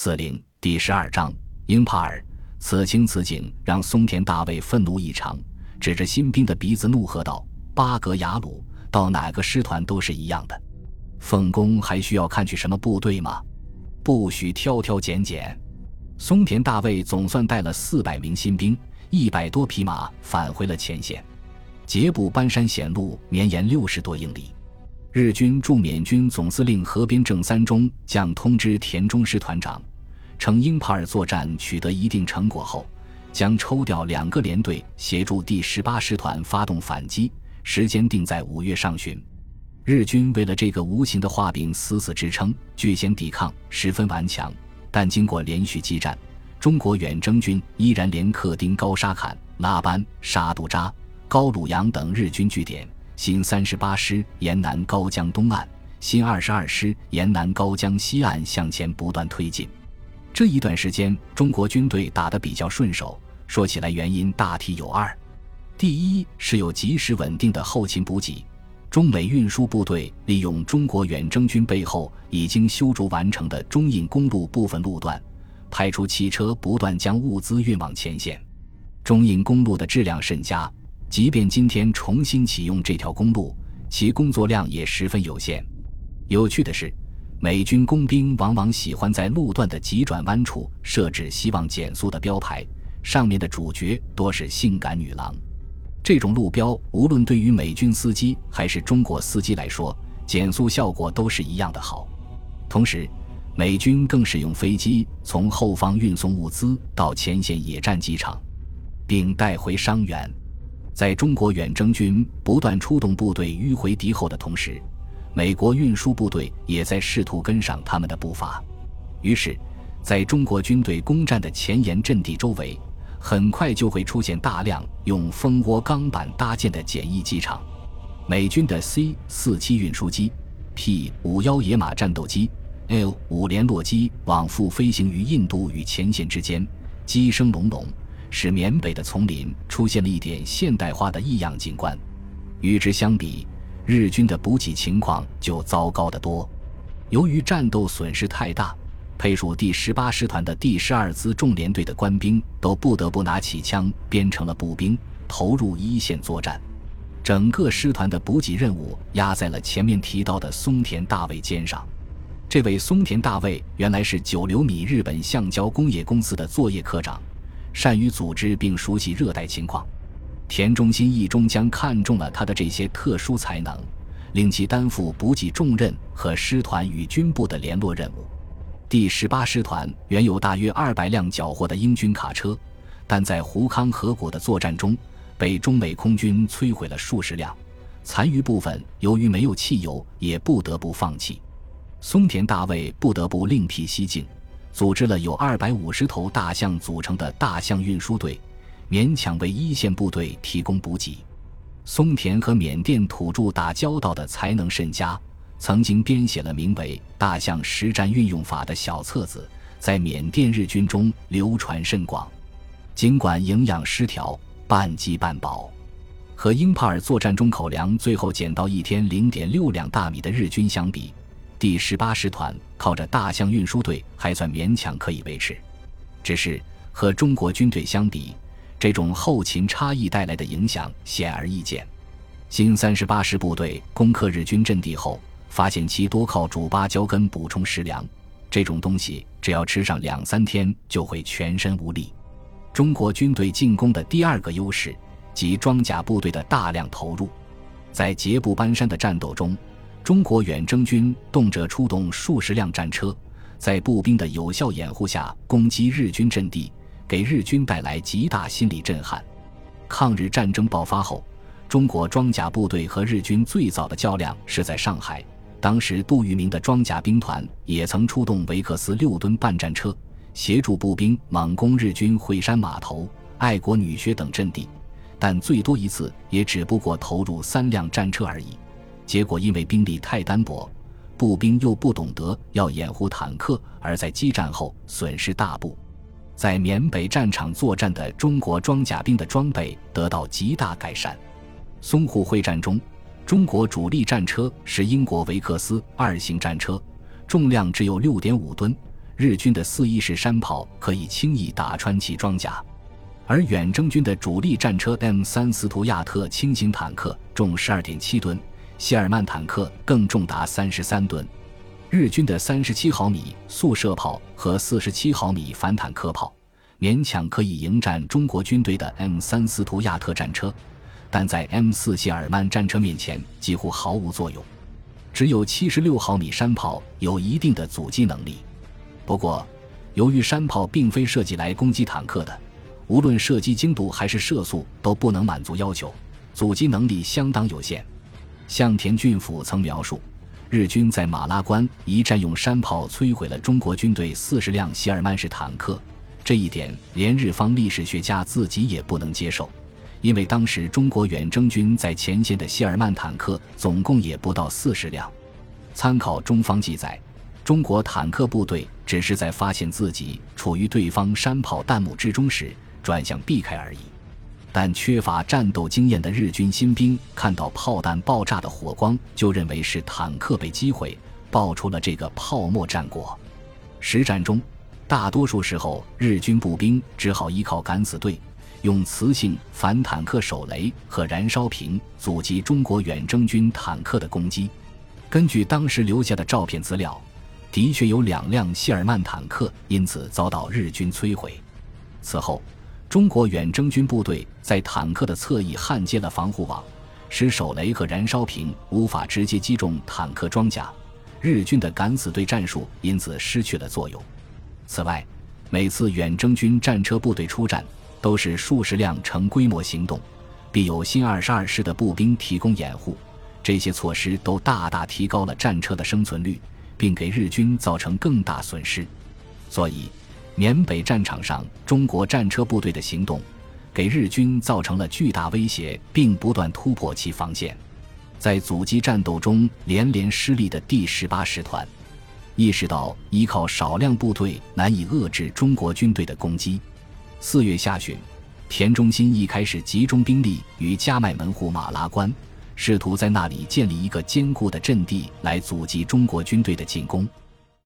四零第十二章，英帕尔。此情此景让松田大卫愤怒异常，指着新兵的鼻子怒喝道：“巴格雅鲁到哪个师团都是一样的，奉公还需要看去什么部队吗？不许挑挑拣拣。”松田大卫总算带了四百名新兵、一百多匹马返回了前线。杰布班山险路绵延六十多英里。日军驻缅军总司令河边正三中将通知田中师团长，称英帕尔作战取得一定成果后，将抽调两个连队协助第十八师团发动反击，时间定在五月上旬。日军为了这个无形的画饼死死支撑，据险抵抗，十分顽强。但经过连续激战，中国远征军依然连克丁高沙坎、拉班、沙杜扎、高鲁扬等日军据点。新三十八师沿南高江东岸，新二十二师沿南高江西岸向前不断推进。这一段时间，中国军队打得比较顺手。说起来，原因大体有二：第一是有及时稳定的后勤补给，中美运输部队利用中国远征军背后已经修筑完成的中印公路部分路段，派出汽车不断将物资运往前线。中印公路的质量甚佳。即便今天重新启用这条公路，其工作量也十分有限。有趣的是，美军工兵往往喜欢在路段的急转弯处设置希望减速的标牌，上面的主角多是性感女郎。这种路标无论对于美军司机还是中国司机来说，减速效果都是一样的好。同时，美军更使用飞机从后方运送物资到前线野战机场，并带回伤员。在中国远征军不断出动部队迂回敌后的同时，美国运输部队也在试图跟上他们的步伐。于是，在中国军队攻占的前沿阵地周围，很快就会出现大量用蜂窝钢板搭建的简易机场。美军的 C 四七运输机、P 五幺野马战斗机、L 五联络机往复飞行于印度与前线之间，机声隆隆。使缅北的丛林出现了一点现代化的异样景观。与之相比，日军的补给情况就糟糕得多。由于战斗损失太大，配属第十八师团的第十二支重联队的官兵都不得不拿起枪编成了步兵，投入一线作战。整个师团的补给任务压在了前面提到的松田大卫肩上。这位松田大卫原来是九流米日本橡胶工业公司的作业科长。善于组织并熟悉热带情况，田中心一中将看中了他的这些特殊才能，令其担负补给重任和师团与军部的联络任务。第十八师团原有大约二百辆缴获的英军卡车，但在胡康河谷的作战中被中美空军摧毁了数十辆，残余部分由于没有汽油，也不得不放弃。松田大卫不得不另辟蹊径。组织了有二百五十头大象组成的大象运输队，勉强为一线部队提供补给。松田和缅甸土著打交道的才能甚佳，曾经编写了名为《大象实战运用法》的小册子，在缅甸日军中流传甚广。尽管营养失调、半饥半饱，和英帕尔作战中口粮最后减到一天零点六两大米的日军相比，第十八师团靠着大象运输队还算勉强可以维持，只是和中国军队相比，这种后勤差异带来的影响显而易见。新三十八师部队攻克日军阵地后，发现其多靠煮芭蕉根补充食粮，这种东西只要吃上两三天就会全身无力。中国军队进攻的第二个优势即装甲部队的大量投入，在杰布班山的战斗中。中国远征军动辄出动数十辆战车，在步兵的有效掩护下攻击日军阵地，给日军带来极大心理震撼。抗日战争爆发后，中国装甲部队和日军最早的较量是在上海。当时，杜聿明的装甲兵团也曾出动维克斯六吨半战车，协助步兵猛攻日军惠山码头、爱国女学等阵地，但最多一次也只不过投入三辆战车而已。结果因为兵力太单薄，步兵又不懂得要掩护坦克，而在激战后损失大部。在缅北战场作战的中国装甲兵的装备得到极大改善。淞沪会战中，中国主力战车是英国维克斯二型战车，重量只有六点五吨，日军的四一式山炮可以轻易打穿其装甲，而远征军的主力战车 M 三斯图亚特轻型坦克重十二点七吨，谢尔曼坦克更重达三十三吨。日军的三十七毫米速射炮和四十七毫米反坦克炮勉强可以迎战中国军队的 M 三斯图亚特战车，但在 M 四谢尔曼战车面前几乎毫无作用。只有七十六毫米山炮有一定的阻击能力。不过，由于山炮并非设计来攻击坦克的，无论射击精度还是射速都不能满足要求，阻击能力相当有限。向田俊辅曾描述。日军在马拉关一战用山炮摧毁了中国军队四十辆谢尔曼式坦克，这一点连日方历史学家自己也不能接受，因为当时中国远征军在前线的谢尔曼坦克总共也不到四十辆。参考中方记载，中国坦克部队只是在发现自己处于对方山炮弹幕之中时转向避开而已。但缺乏战斗经验的日军新兵看到炮弹爆炸的火光，就认为是坦克被击毁，爆出了这个泡沫战果。实战中，大多数时候日军步兵只好依靠敢死队，用磁性反坦克手雷和燃烧瓶阻击中国远征军坦克的攻击。根据当时留下的照片资料，的确有两辆谢尔曼坦克因此遭到日军摧毁。此后。中国远征军部队在坦克的侧翼焊接了防护网，使手雷和燃烧瓶无法直接击中坦克装甲。日军的敢死队战术因此失去了作用。此外，每次远征军战车部队出战，都是数十辆成规模行动，必有新二十二师的步兵提供掩护。这些措施都大大提高了战车的生存率，并给日军造成更大损失。所以。缅北战场上，中国战车部队的行动给日军造成了巨大威胁，并不断突破其防线。在阻击战斗中连连失利的第十八师团，意识到依靠少量部队难以遏制中国军队的攻击。四月下旬，田中心一开始集中兵力于加麦门户马拉关，试图在那里建立一个坚固的阵地来阻击中国军队的进攻。